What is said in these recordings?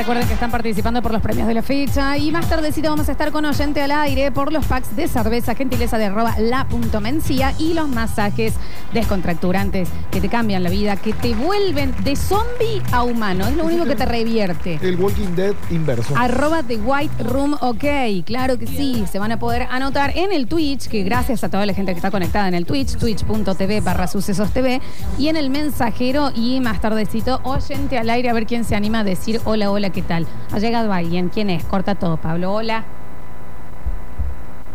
Recuerden que están participando por los premios de la fecha. Y más tardecito vamos a estar con oyente al aire por los packs de cerveza, gentileza de arroba la.mencía y los masajes descontracturantes que te cambian la vida, que te vuelven de zombie a humano. Es lo único que te revierte. El Walking Dead inverso. Arroba The White Room OK. Claro que sí. Se van a poder anotar en el Twitch, que gracias a toda la gente que está conectada en el Twitch, twitch.tv barra sucesos TV, y en el mensajero y más tardecito, oyente al aire a ver quién se anima a decir hola, hola, ¿qué tal? Ha llegado alguien. ¿Quién es? Corta todo, Pablo. Hola.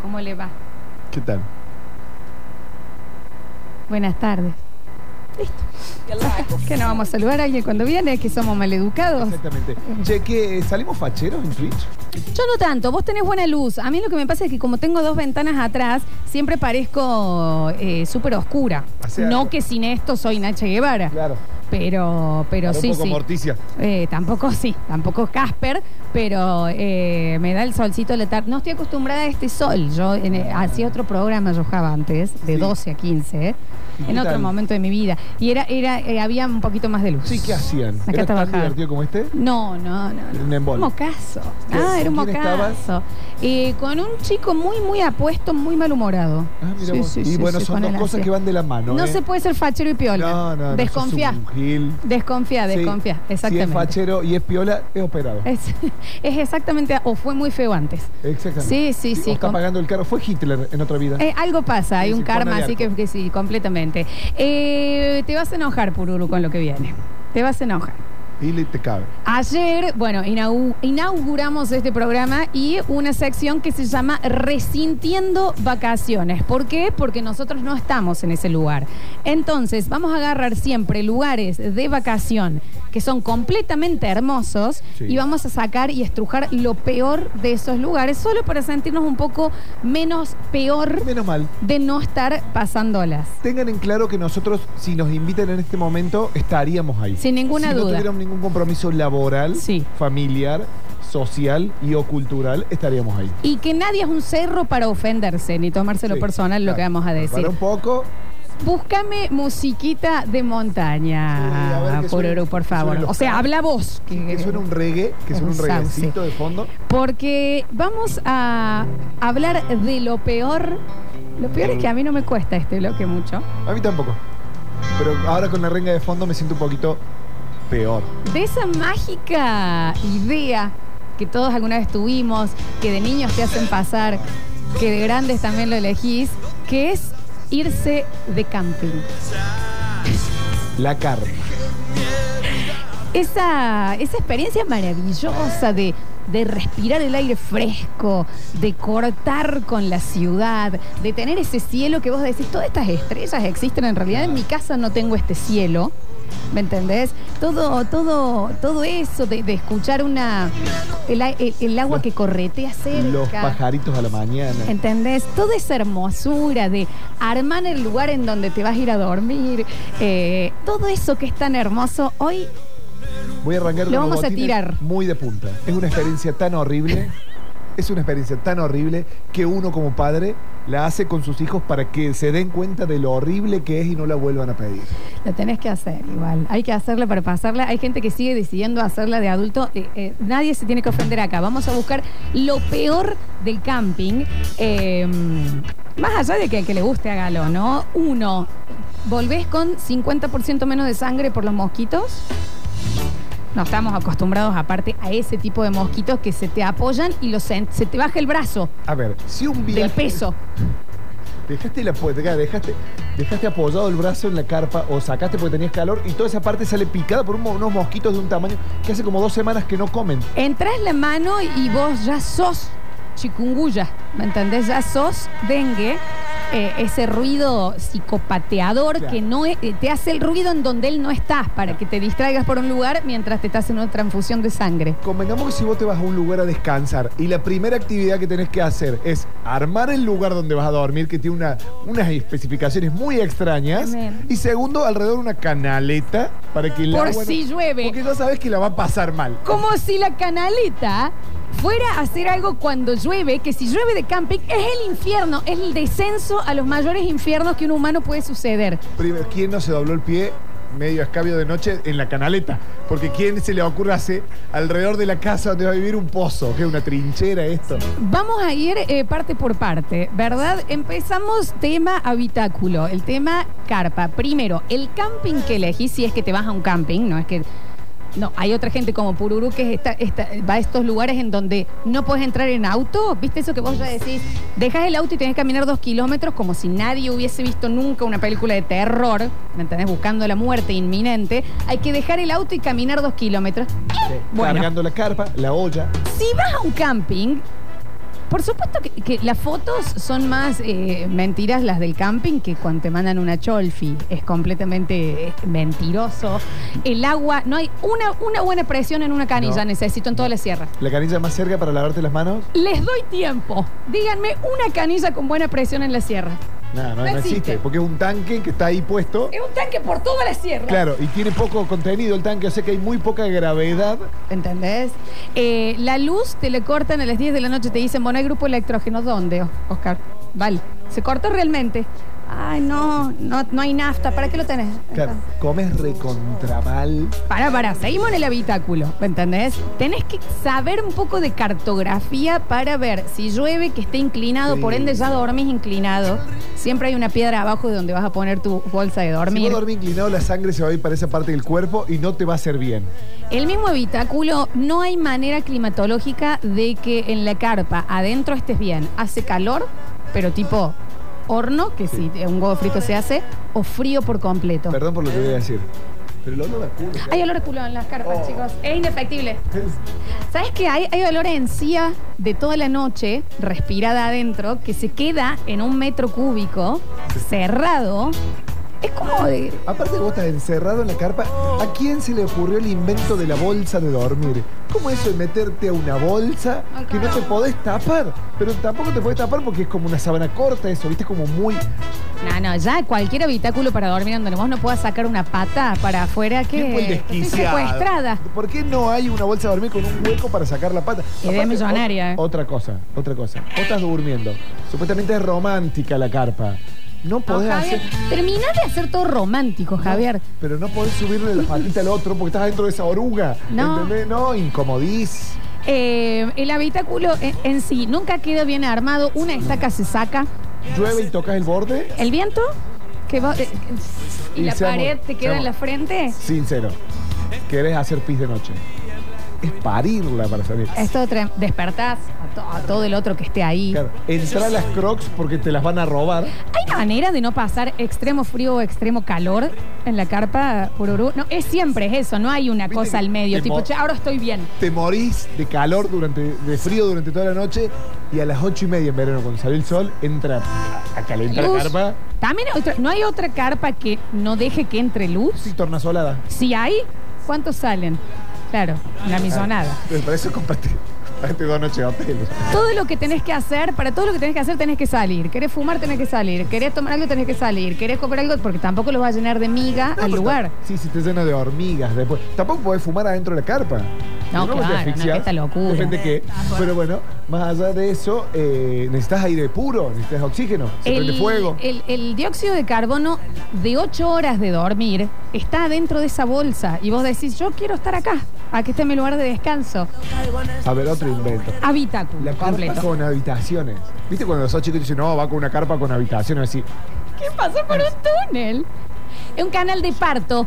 ¿Cómo le va? ¿Qué tal? Buenas tardes. Listo. Que no vamos a saludar a alguien cuando viene, que somos maleducados. Exactamente. Che, ¿qué, ¿salimos facheros en Twitch? Yo no tanto, vos tenés buena luz. A mí lo que me pasa es que como tengo dos ventanas atrás, siempre parezco eh, súper oscura. O sea, no que sin esto soy Nacha Guevara. Claro. Pero, pero Para sí, un poco sí. Morticia. Eh, tampoco sí, tampoco Casper, pero eh, me da el solcito de la tarde. No estoy acostumbrada a este sol. Yo en- eh, hacía otro programa, yo jugaba antes, de Sí. 12 a 15, eh, ¿Y qué en otro tal? momento de mi vida. Y era, era, eh, había un poquito más de luz. Sí, ¿qué hacían? Acá ¿Era tan trabajaba. divertido como este? No, no, no. no. Era un embole. Un mocazo. Ah, era un ¿Con quién mocazo. Eh, con un chico muy, muy apuesto, muy malhumorado. Ah, mira Sí, vos. sí, y bueno, son dos cosas que van de la mano. No ¿eh? se puede ser fachero y piola. No, no, no. Desconfía. gil. Desconfía, desconfía. Si es Exactamente. fachero y es piola, es operado. Es, es exactamente, o fue muy feo antes. Exactamente. Sí, sí, o sí, está pagando el carro. Fue Hitler en otra vida. Eh, algo pasa, hay Sí, un sí, karma, así que, sí, completamente. Eh, te vas a enojar, Pururu, con lo que viene. Te vas a enojar. Y le te cabe. Ayer, bueno, inau- inauguramos este programa y una sección que se llama Resintiendo Vacaciones. ¿Por qué? Porque nosotros no estamos en ese lugar. Entonces, vamos a agarrar siempre lugares de vacación que son completamente hermosos Sí. y vamos a sacar y estrujar lo peor de esos lugares, solo para sentirnos un poco menos peor Menos mal. de no estar pasándolas. Tengan en claro que nosotros, si nos invitan en este momento, estaríamos ahí. Sin ninguna si duda. no tuviéramos ningún compromiso laboral, Sí. familiar, social y o cultural, estaríamos ahí. Y que nadie es un cerro para ofenderse ni tomárselo Sí, personal lo claro. que vamos a decir. Para un poco, Búscame musiquita de Sí, a montaña, ver por favor. los O sea, habla vos. que- que suena un reggae, que suena un Un sauce. reguecito de fondo. Porque vamos a hablar de lo peor. Lo peor es que a mí no me cuesta este bloque mucho. A mí tampoco. Pero ahora con la renga de fondo me siento un poquito peor. De esa mágica idea que todos alguna vez tuvimos, que de niños te hacen pasar, que de grandes también lo elegís, que es irse de camping. La carne. Esa, esa experiencia maravillosa de, de respirar el aire fresco, de cortar con la ciudad, de tener ese cielo que vos decís, todas estas estrellas existen en realidad, en mi casa no tengo este cielo. ¿Me entendés? Todo, todo, todo eso de, de escuchar una el, a- el- el agua que corretea cerca. Los pajaritos a la mañana. ¿Entendés? Toda esa hermosura de armar el lugar en donde te vas a ir a dormir, eh, todo eso que es tan hermoso, hoy Voy a arrancar Lo vamos a botines tirar. Muy de punta. Es una experiencia tan horrible. Es una experiencia tan horrible que uno como padre la hace con sus hijos para que se den cuenta de lo horrible que es y no la vuelvan a pedir. lo tenés que hacer igual. Hay que hacerla para pasarla. Hay gente que sigue decidiendo hacerla de adulto. Eh, eh, nadie se tiene que ofender acá. Vamos a buscar lo peor del camping. Eh, más allá de que que le guste hágalo, ¿no? Uno, ¿volvés con 50% menos de sangre por los mosquitos? No estamos acostumbrados aparte a ese tipo de mosquitos que se te apoyan y los se te baja el brazo A ver, si un viaje... del peso. Dejaste, la, pu- dejaste, dejaste apoyado el brazo en la carpa o sacaste porque tenías calor y toda esa parte sale picada por un mo- unos mosquitos de un tamaño que hace como dos semanas que no comen. Entras la mano y vos ya sos chikungunya, ¿me entendés? Ya sos dengue, eh, ese ruido psicopateador Claro. que no es- eh, te hace el ruido en donde él no está, para que te distraigas por un lugar mientras te estás haciendo una transfusión de sangre. Convengamos que si vos te vas a un lugar a descansar y la primera actividad que tenés que hacer es armar el lugar donde vas a dormir, que tiene una- unas especificaciones muy extrañas, Amén. y segundo, alrededor una canaleta para que el Por agua no- si llueve. Porque ya sabes que la va a pasar mal. Como si la canaleta fuera a hacer algo cuando llueve, que si llueve de camping es el infierno, es el descenso a los mayores infiernos que un humano puede suceder. Primero, ¿quién no se dobló el pie medio escabio de noche en la canaleta. Porque ¿quién se le ocurre hacer alrededor de la casa donde va a vivir un pozo? Que es una trinchera esto. Vamos a ir eh, parte por parte, ¿verdad? Empezamos tema habitáculo, el tema carpa. Primero, el camping que elegís, si es que te vas a un camping, no es que. No, hay otra gente como Pururú que va a estos lugares en donde no puedes entrar en auto. ¿Viste eso que vos ya decís? Dejas el auto y tenés que caminar dos kilómetros como si nadie hubiese visto nunca una película de terror, ¿me entendés? Buscando la muerte inminente. Hay que dejar el auto y caminar dos kilómetros. Bueno. Cargando la carpa, la olla. Si vas a un camping, por supuesto que, que las fotos son más eh, mentiras las del camping que cuando te mandan una cholfi. Es completamente eh, mentiroso. El agua, no hay una, una buena presión en una canilla, No. necesito en toda la sierra. La canilla más cerca para lavarte las manos. Les doy tiempo. Díganme una canilla con buena presión en la sierra. No, No no existe. existe. Porque es un tanque que está ahí puesto. Es un tanque por toda la sierra. Claro, y tiene poco contenido el tanque, o sea que hay muy poca gravedad. ¿Entendés? Eh, la luz te le cortan a las 10 de la noche, te dicen, bueno, hay grupo electrógeno. ¿Dónde, Oscar? Vale. ¿Se cortó realmente? Ay, no, no, no hay nafta. ¿Para qué lo tenés? Claro, comes recontra mal. Para, para, seguimos en el habitáculo, ¿me entendés? Tenés que saber un poco de cartografía para ver si llueve que esté inclinado, Sí. por ende ya dormís inclinado. Siempre hay una piedra abajo de donde vas a poner tu bolsa de Si dormir. vos dormís inclinado, la sangre se va a ir para esa parte del cuerpo y no te va a hacer bien. El mismo habitáculo, no hay manera climatológica de que en la carpa adentro estés bien. Hace calor, pero tipo horno, que si un huevo frito se hace, o frío por completo. Perdón por lo que voy a decir. Pero el olor a culo. Hay olor a culo en las carpas, Oh. chicos. Es indefectible. ¿Sabes qué? Hay, hay olor a encía de toda la noche, respirada adentro, que se queda en un metro cúbico, cerrado. Es como de. Aparte que vos estás encerrado en la carpa, ¿a quién se le ocurrió el invento de la bolsa de dormir? ¿Cómo eso de meterte a una bolsa que no te podés tapar? Pero tampoco te podés tapar porque es como una sábana corta eso, ¿viste? Como muy... No, no, ya cualquier habitáculo para dormir donde vos no puedas sacar una pata para afuera, que ¿Quién fue el estoy desquiciado? secuestrada. ¿Por qué no hay una bolsa de dormir con un hueco para sacar la pata? Idea Aparte, millonaria, o- ¿eh? Otra cosa, otra cosa. Vos estás durmiendo. Supuestamente es romántica la carpa. No podés hacer... termina de hacer todo romántico, Javier. Pero no podés subirle la patita al otro porque estás dentro de esa oruga. No. ¿Entendés? No, incomodís. Eh, el habitáculo en, en sí nunca queda bien armado. Una estaca se saca. Llueve y tocas el borde. El viento, que va- eh, y, Y la seamos- pared te queda en seamos- la frente. Sincero. ¿Querés hacer pis de noche? Es parirla para salir. Esto tre- despertás a, to- a todo el otro que esté ahí. Claro, entra a las crocs porque te las van a robar. ¿Hay manera de no pasar extremo frío o extremo calor en la carpa Pururú? No, es siempre es eso, no hay una Viste cosa al medio, tipo, mo- che, ahora estoy bien. Te morís de calor durante, de frío durante toda la noche y a las ocho y media en verano, cuando sale el sol, entra a, a calentar la Luz. carpa. También hay otra- no hay otra carpa que no deje que entre luz. Sí, tornasolada. Si hay, ¿cuántos salen? Claro, la misonada. Pero para eso dos noches de hotel. Todo lo que tenés que hacer, para todo lo que tenés que hacer tenés que salir. Querés fumar, tenés que salir. Querés tomar algo, tenés que salir. Querés comer algo, porque tampoco lo va a llenar de miga No, al pero lugar. ta- Sí, sí, te llena de hormigas después. Tampoco podés fumar adentro de la carpa. No, claro, no, asfixias, esta locura. Depende qué. Pero bueno, más allá de eso, eh, necesitas aire puro, necesitas oxígeno, se prende fuego. el- el dióxido de carbono de 8 horas de dormir está dentro de esa bolsa. Y vos decís, yo quiero estar acá. Aquí está mi lugar de descanso. A ver, otro invento. Habitáculo La carpa completo. con habitaciones. ¿Viste cuando sos chicos dicen, no, va con una carpa con habitaciones así? ¿Qué pasó por un túnel? Es un canal de parto.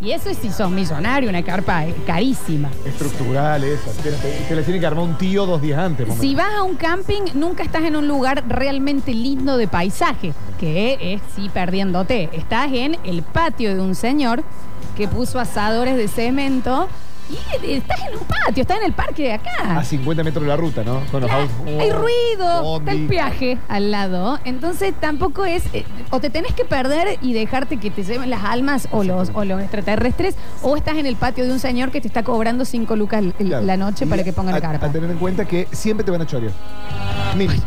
Y eso es si sos millonario, una carpa eh, carísima. Estructural, eso. Te, te- te la tiene que armar un tío dos días antes. por Si menos. vas a un camping, nunca estás en un lugar realmente lindo de paisaje, que es sí perdiéndote. Estás en el patio de un señor que puso asadores de cemento y estás en un patio, estás en el parque de acá. A 50 metros de la ruta, ¿no? Con los Claro, autos. hay ruido, Bondi. está el peaje al lado. Entonces tampoco es. eh, o te tenés que perder y dejarte que te lleven las almas o los, o los extraterrestres, o estás en el patio de un señor que te está cobrando 5 lucas el- Claro. la noche Y para que ponga a- la carpa. A tener en cuenta que siempre te van a chorear. Mínimo.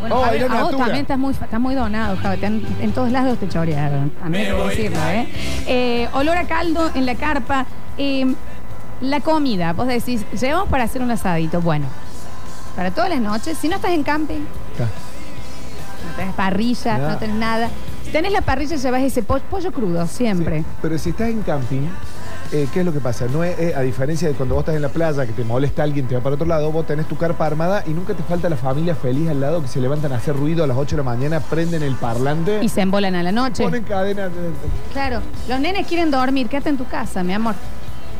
Bueno, Oh, era a vos Natura. también estás muy, estás muy donado, Javier. Te han- en todos lados te chorearon. A mí hay que decirlo, ¿eh? Eh, Olor a caldo en la carpa. Eh, la comida, vos decís, llevamos para hacer un asadito. Bueno, para todas las noches, si no estás en camping, no tenés parrilla, no tenés nada. tenés la parrilla, llevas ese po- pollo crudo, siempre. Sí, Pero si estás en camping, eh, ¿qué es lo que pasa? No es, eh, a diferencia de cuando vos estás en la playa, que te molesta alguien, te va para otro lado, vos tenés tu carpa armada y nunca te falta la familia feliz al lado que se levantan a hacer ruido a las 8 de la mañana, prenden el parlante, Y se embolan a la noche. ponen cadena. de- Claro, los nenes quieren dormir, quédate en tu casa, mi amor.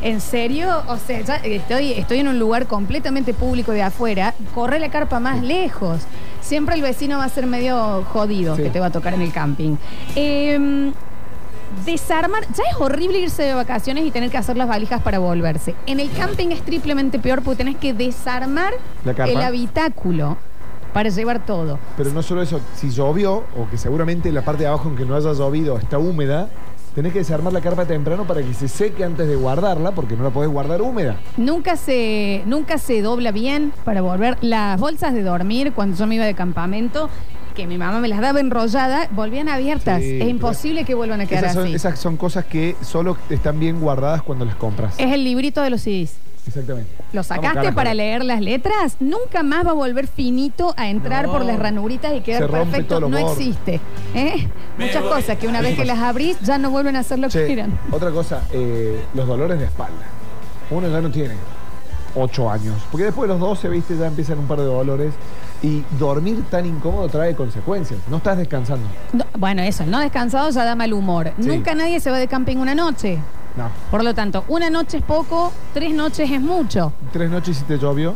¿En serio? O sea, ya estoy, estoy en un lugar completamente público de afuera, corre la carpa más lejos. Siempre el vecino va a ser medio jodido Sí. que te va a tocar en el camping. Eh, desarmar, ya es horrible irse de vacaciones y tener que hacer las valijas para volverse. En el camping es triplemente peor porque tenés que desarmar La carpa. el habitáculo para llevar todo. Pero no solo eso, si llovió, o que seguramente la parte de abajo, aunque no haya llovido, está húmeda, tenés que desarmar la carpa temprano para que se seque antes de guardarla, porque no la podés guardar húmeda. Nunca se, nunca se dobla bien para volver. Las bolsas de dormir, cuando yo me iba de campamento, que mi mamá me las daba enrolladas, volvían abiertas. Sí, es imposible que vuelvan a quedar Esas son, así. esas son cosas que solo están bien guardadas cuando las compras. Es el librito de los CDs. Exactamente. ¿Lo sacaste para leer las letras? Nunca más va a volver finito a entrar No. por las ranuritas y quedar rompe perfecto. todos los No bordes. existe. ¿eh? Muchas cosas que una vez que las abrís ya no vuelven a ser lo que Che, eran. otra cosa, eh, los dolores de espalda. Uno ya no tiene 8 años. Porque después de los 12, viste, ya empiezan un par de dolores. Y dormir tan incómodo trae consecuencias. No estás descansando. No, bueno, eso, el no descansado ya da mal humor. Sí. Nunca nadie se va de camping una noche. No. Por lo tanto, una noche es poco, tres noches es mucho. Tres noches si te llovió.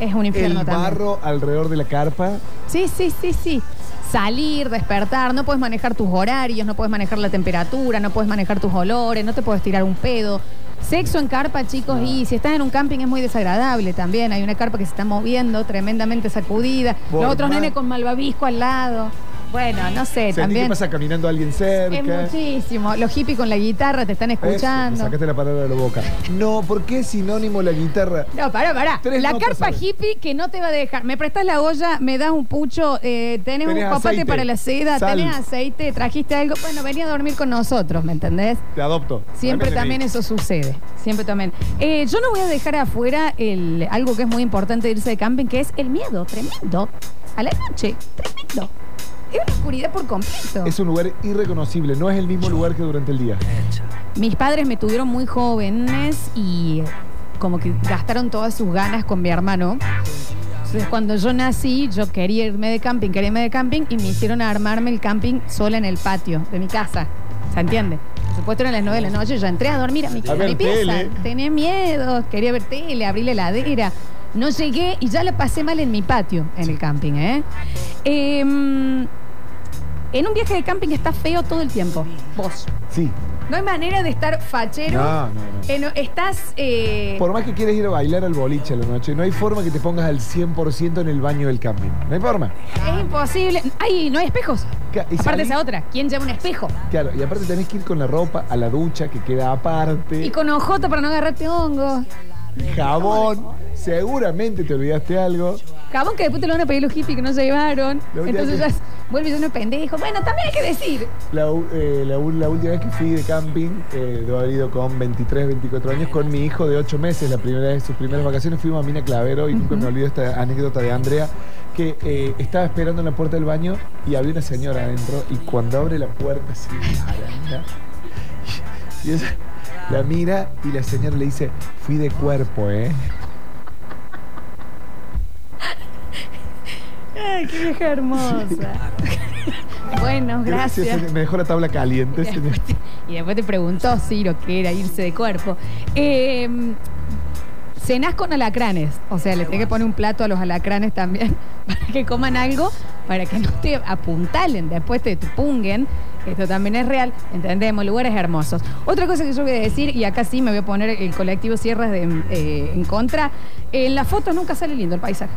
Es un infierno El también. barro alrededor de la carpa. Sí, sí, sí, sí. Salir, despertar, no puedes manejar tus horarios, no puedes manejar la temperatura, no puedes manejar tus olores, no te puedes tirar un pedo. Sexo en carpa, chicos, y si estás en un camping es muy desagradable también. Hay una carpa que se está moviendo, tremendamente sacudida. Por Los otros más- nenes con malvavisco al lado. Bueno, no sé, Sentí también. que pasa caminando alguien cerca. Es muchísimo. Los hippies con la guitarra te están Eso, escuchando. sacaste la palabra de la boca. No, ¿por qué es sinónimo la guitarra? No, pará, pará. Tres la notas, carpa ¿sabes? hippie que no te va a dejar. Me prestas la olla, me das un pucho, eh, tenés un Tenés papate aceite, para la seda, sal. tenés aceite, trajiste algo. Bueno, venía a dormir con nosotros, ¿me entendés? Te adopto. Siempre también eso sucede. Siempre también. Eh, yo no voy a dejar afuera el, algo que es muy importante de irse de camping, que es el miedo tremendo a la noche. Tremendo. Es una oscuridad por completo. Es un lugar irreconocible. No es el mismo lugar que durante el día. Mis padres me tuvieron muy jóvenes y como que gastaron todas sus ganas con mi hermano. Entonces cuando yo nací, yo quería irme de camping, quería irme de camping y me hicieron armarme el camping sola en el patio de mi casa. ¿Se entiende? Por supuesto eran las nueve de la noche, yo entré a dormir a mi, A a mi ver pieza. tele. Tenía miedo, quería ver tele, abrí la heladera. No llegué y ya la pasé mal en mi patio, en el camping, ¿eh? Em, en un viaje de camping está feo todo el tiempo. Vos. Sí. No hay manera de estar fachero. No, no, no. Eh, no, estás. eh, Por más que quieras ir a bailar al boliche a la noche, no hay forma que te pongas al 100% en el baño del camping. No hay forma. es imposible. Ay, no hay espejos. Ca- y Aparte esa otra. ¿Quién lleva un espejo? Claro, y aparte tenés que ir con la ropa a la ducha que queda aparte. Y con ojota para no agarrarte hongo. Jabón. Seguramente te olvidaste algo. Jabón que después te lo van a pedir los hippies que no se llevaron. La Entonces ya vuelve lleno de pendejo. Bueno, también hay que decir. La, u- eh, la u- la última vez que fui de camping, eh, debo haber ido con 23, 24 años, con mi hijo de 8 meses, la primera vez, sus primeras vacaciones, fuimos a Mina Clavero y nunca me olvido esta anécdota de Andrea, que eh, estaba esperando en la puerta del baño y había una señora adentro y cuando abre la puerta, así, araña, y ella la mira y la señora le dice, fui de cuerpo, ¿eh? Ay, qué vieja hermosa. bueno, gracias. Me dejó la tabla caliente, Y después, te, y después te preguntó Ciro qué era irse de cuerpo. Eh, cenás con alacranes. O sea, le tenés que poner un plato a los alacranes también para que coman algo, para que no te apuntalen, después te punguen. Esto también es real, entendemos, lugares hermosos. Otra cosa que yo voy a decir, y acá sí me voy a poner el colectivo Sierras de, eh, en contra, en las fotos nunca sale lindo el paisaje.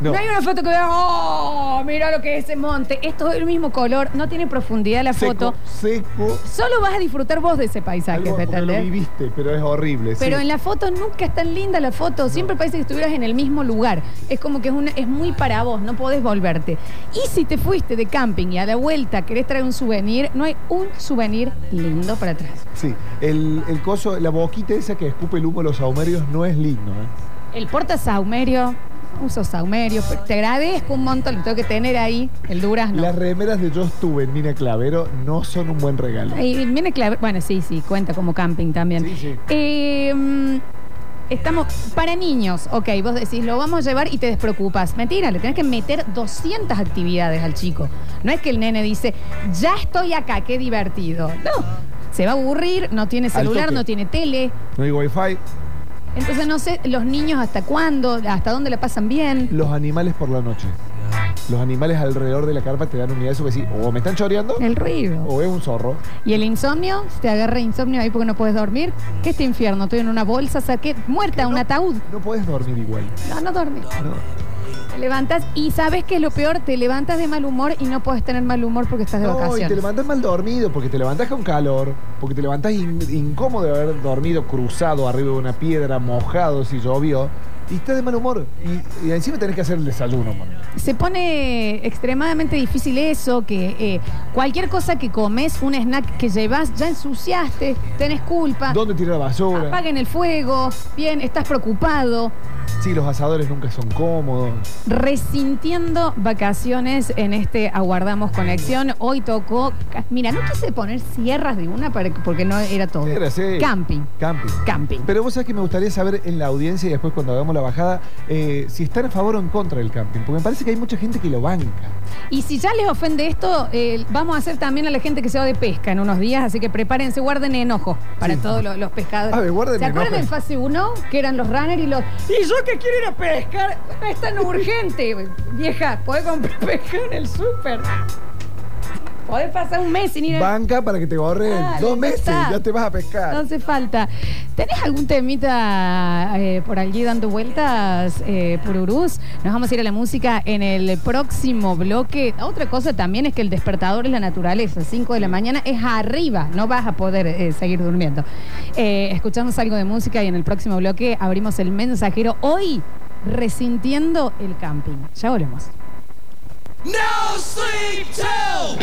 No. No. hay una foto que vea, oh, mira lo que es ese monte. Esto es el mismo color, no tiene profundidad la foto. Seco, seco. Solo vas a disfrutar vos de ese paisaje, Algo ¿te porque lo viviste, pero es horrible. Pero sí. en la foto nunca es tan linda la foto. Siempre parece que estuvieras en el mismo lugar. Es como que es, una- es muy para vos, no podés volverte. Y si te fuiste de camping y a la vuelta querés traer un souvenir, no hay un souvenir lindo para atrás. Sí, el, el coso, la boquita esa que escupe el humo de los saumerios no es lindo. ¿eh? El porta saumerio, uso saumerio, pero te agradezco un montón, lo tengo que tener ahí, el durazno. Las remeras de yo estuve en Mina Clavero no son un buen regalo. Y viene clave. Bueno, sí, sí, cuenta como camping también. Sí, sí. Eh, mm, estamos para niños, ok, vos decís, lo vamos a llevar y te despreocupas. Mentira, le tenés que meter 200 actividades al chico. No es que el nene dice, ya estoy acá, qué divertido. No, se va a aburrir, no tiene celular, no tiene tele. No hay wifi. Entonces no sé, los niños hasta cuándo, hasta dónde la pasan bien. Los animales por la noche. Los animales alrededor de la carpa te dan unidad de que sí, o me están choreando El ruido. o es un zorro. Y el insomnio, si te agarra insomnio ahí porque no puedes dormir, ¿qué este infierno? Estoy en una bolsa, saqué muerta, un ataúd. No puedes dormir igual. No, no dormís. No. Te levantas y sabes que es lo peor, te levantas de mal humor y no puedes tener mal humor porque estás de No, y vacaciones. te levantas mal dormido, porque te levantas con calor, porque te levantas in- incómodo de haber dormido cruzado arriba de una piedra, mojado si llovió, y estás de mal humor. Y, y encima tenés que hacer el desayuno. Se pone extremadamente difícil eso, que eh, cualquier cosa que comes, un snack que llevas, ya ensuciaste, tenés culpa. ¿Dónde tirar la basura? Apaguen el fuego, bien, estás preocupado, Sí, los asadores nunca son cómodos. resintiendo vacaciones en este Aguardamos Conexión. Hoy tocó, mira, no quise poner sierras de una para- porque no era todo. Era. Camping, Camping. camping. Pero vos sabés que me gustaría saber en la audiencia y después cuando hagamos la bajada eh, si están a favor o en contra del camping. Porque me parece que hay mucha gente que lo banca. Y si ya les ofende esto, eh, vamos a hacer también a la gente que se va de pesca en unos días, así que prepárense, guarden enojo para Sí. todos los, los pescadores. A ver, guarden ¿Se acuerdan enojo. en fase 1 que eran los runners y los... Y yo que quiero ir a pescar, es tan urgente. Vieja, podés comprar pesca en el súper. Podés pasar un mes sin ir a... Banca para que te borren Dale, dos meses, está. ya te vas a pescar. No hace falta. ¿Tenés algún temita eh, por allí dando vueltas, eh, Pururús? Nos vamos a ir a la música en el próximo bloque. Otra cosa también es que el despertador es la naturaleza. 5 de la mañana es arriba. No vas a poder eh, seguir durmiendo. Eh, escuchamos algo de música y en el próximo bloque abrimos el mensajero. Hoy, resintiendo el camping. Ya volvemos. No sleep till.